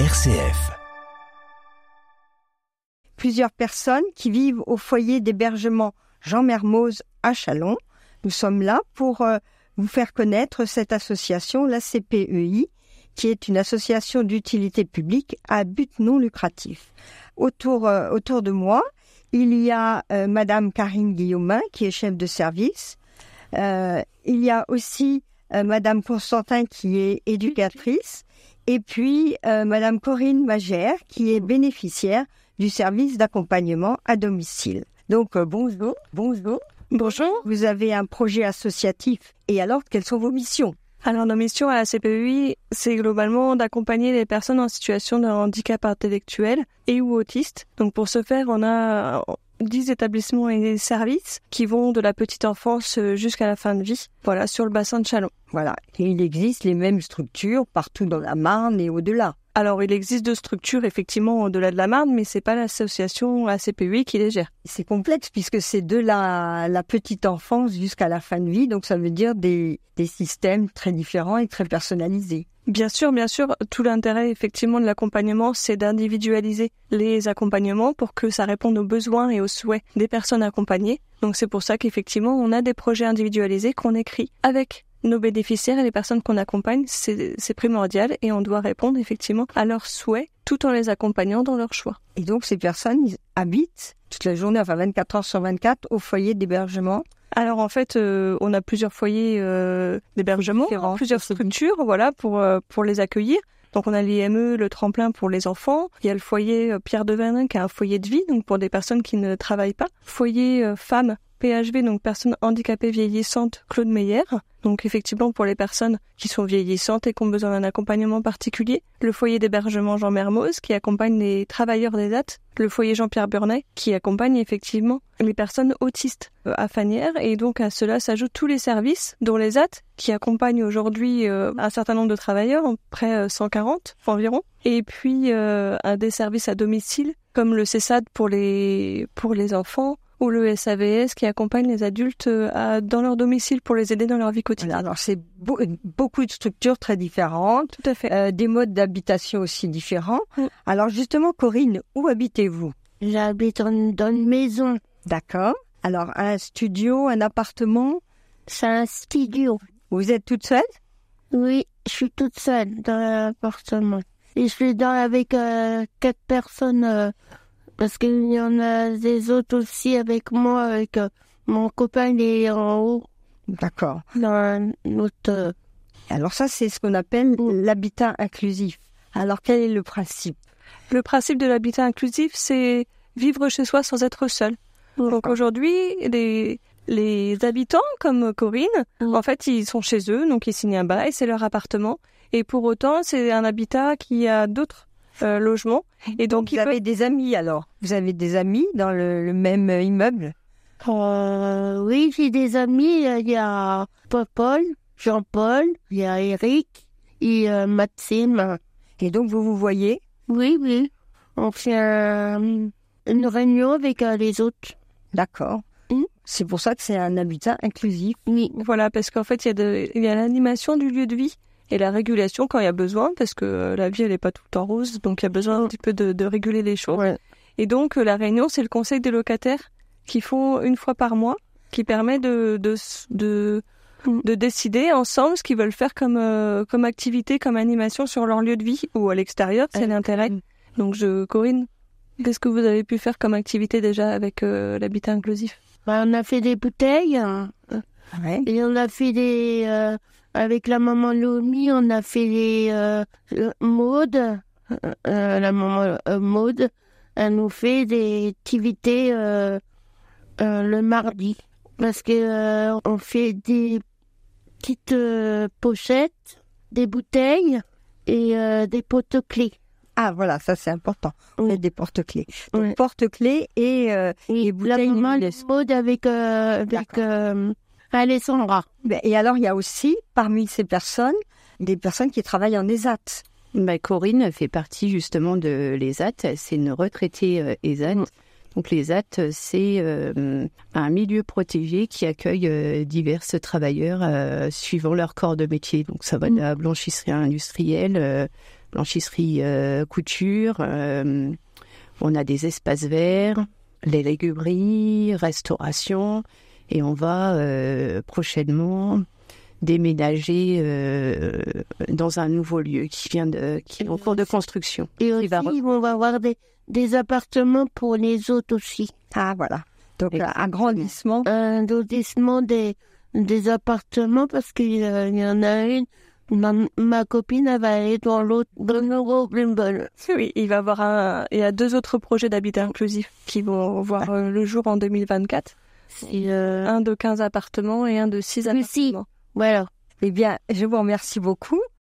RCF. Plusieurs personnes qui vivent au foyer d'hébergement Jean Mermoz à Chalon. Nous sommes là pour euh, vous faire connaître cette association, la CPEI, qui est une association d'utilité publique à but non lucratif. Autour, euh, autour de moi, il y a euh, Madame Karine Guillaumin, qui est chef de service. Euh, il y a aussi Madame Constantin, qui est éducatrice. Et puis euh, Madame Corinne Magère, qui est bénéficiaire du service d'accompagnement à domicile. Donc euh, bonjour, bonjour. Bonjour. Vous avez un projet associatif. Et alors, quelles sont vos missions? Alors, nos missions à la CPEI, c'est globalement d'accompagner les personnes en situation de handicap intellectuel et ou autiste. Donc, pour ce faire, on a 10 établissements et services qui vont de la petite enfance jusqu'à la fin de vie, voilà, sur le bassin de Chalon. Voilà. Il existe les mêmes structures partout dans la Marne et au-delà. Alors, il existe deux structures effectivement au-delà de la Marne, mais c'est pas l'association ACPUI qui les gère. C'est complexe puisque c'est de la, la petite enfance jusqu'à la fin de vie, donc ça veut dire des, des systèmes très différents et très personnalisés. Bien sûr, bien sûr, tout l'intérêt effectivement de l'accompagnement, c'est d'individualiser les accompagnements pour que ça réponde aux besoins et aux souhaits des personnes accompagnées. Donc c'est pour ça qu'effectivement, on a des projets individualisés qu'on écrit avec nos bénéficiaires et les personnes qu'on accompagne, c'est primordial et on doit répondre effectivement à leurs souhaits tout en les accompagnant dans leurs choix. Et donc ces personnes ils habitent toute la journée, enfin 24 heures sur 24, au foyer d'hébergement. Alors en fait, euh, on a plusieurs foyers euh, d'hébergement, plusieurs structures, voilà, pour euh, pour les accueillir. Donc on a l'IME, le tremplin pour les enfants. Il y a le foyer Pierre de Vernin qui est un foyer de vie, donc pour des personnes qui ne travaillent pas. Foyer femmes PHV, donc personnes handicapées vieillissantes Claude Meyer. Donc effectivement pour les personnes qui sont vieillissantes et qui ont besoin d'un accompagnement particulier. Le foyer d'hébergement Jean Mermoz qui accompagne les travailleurs des dates. Le foyer Jean-Pierre Burnet qui accompagne effectivement les personnes autistes euh, à Fanière. Et donc à cela s'ajoutent tous les services, dont les AT, qui accompagnent aujourd'hui euh, un certain nombre de travailleurs, près euh, 140 environ. Et puis euh, un des services à domicile, comme le CESAD pour les, pour les enfants, ou le SAVS qui accompagne les adultes euh, à- dans leur domicile pour les aider dans leur vie quotidienne. alors c'est beau- beaucoup de structures très différentes, Tout à fait. euh, des modes d'habitation aussi différents. Mm. Alors justement, Corinne, où habitez-vous? J'habite dans une maison. D'accord. Alors un studio, un appartement? C'est un studio. Vous êtes toute seule? Oui, je suis toute seule dans l'appartement. Et je suis dans avec euh, quatre personnes euh, parce qu'il y en a des autres aussi avec moi. Avec euh, mon copain, il est en haut D'accord. dans notre. euh, Alors ça, c'est ce qu'on appelle l'habitat inclusif. Alors quel est le principe? Le principe de l'habitat inclusif, c'est vivre chez soi sans être seul. Donc aujourd'hui, les, les habitants comme Corinne, Mm. en fait, ils sont chez eux, donc ils signent un bail, c'est leur appartement. Et pour autant, c'est un habitat qui a d'autres euh, logements. Et donc, Vous peuvent- avez des amis alors? Vous avez des amis dans le, le même euh, immeuble? Euh, oui, j'ai des amis. euh, Il y a Paul, Jean-Paul, il y a Eric et euh, Maxime. Et donc vous vous voyez? Oui, oui. On fait un- une réunion avec euh, les autres. D'accord. Mm. C'est pour ça que c'est un habitat inclusif. Oui. Voilà, parce qu'en fait, il y a, de- il y a l'animation du lieu de vie et la régulation quand il y a besoin, parce que euh, la vie, elle n'est pas tout le temps rose, donc il y a besoin un petit peu de, de réguler les choses. Ouais. Et donc, euh, la réunion, c'est le conseil des locataires qui font une fois par mois, qui permet de, de, Mm. de décider ensemble ce qu'ils veulent faire comme, euh, comme activité, comme animation sur leur lieu de vie ou à l'extérieur, c'est l'intérêt. mm. Donc, je, Corinne, qu'est-ce que vous avez pu faire comme activité déjà avec euh, l'habitat inclusif? Bah, on a fait des bouteilles Ouais. et on a fait des. euh, avec la maman Lomi, on a fait des euh, euh, Maude. euh, euh, la maman euh, Maude, elle nous fait des activités euh, euh, le mardi. Parce que euh, on fait des petites euh, pochettes, des bouteilles et euh, des potes-clés. Ah voilà, ça c'est important. On Oui. des porte-clés. Ouais. porte-clés et, euh, Et Et la bouteilles maman nébuleuse. Maude avec, euh, avec euh, Alessandra. ben, et alors il y a aussi parmi ces personnes des personnes qui travaillent en ESAT. Bah, Corinne fait partie justement de l'ESAT. C'est une retraitée euh, ESAT. Mm. Donc l'ESAT, c'est euh, un milieu protégé qui accueille euh, divers travailleurs euh, suivant leur corps de métier. Donc ça va de la blanchisserie industrielle, euh, blanchisserie euh, couture. euh, on a des espaces verts, les légumeries, restauration, et on va euh, prochainement déménager euh, dans un nouveau lieu qui vient de qui est en cours de construction. Et aussi, va on va avoir des, des appartements pour les autres aussi. Ah voilà. Donc euh, Exactement. agrandissement. Un lotissement des, des appartements parce qu'il y il y en a une. Ma, ma copine, elle va aller dans l'autre, dans le. Oui, il va y avoir un, il y a deux autres projets d'habitat inclusif qui vont voir euh, le jour en 2024. Et, euh, Un de 15 appartements et un de 6 Mais si. appartements. voilà. Eh bien, je vous remercie beaucoup.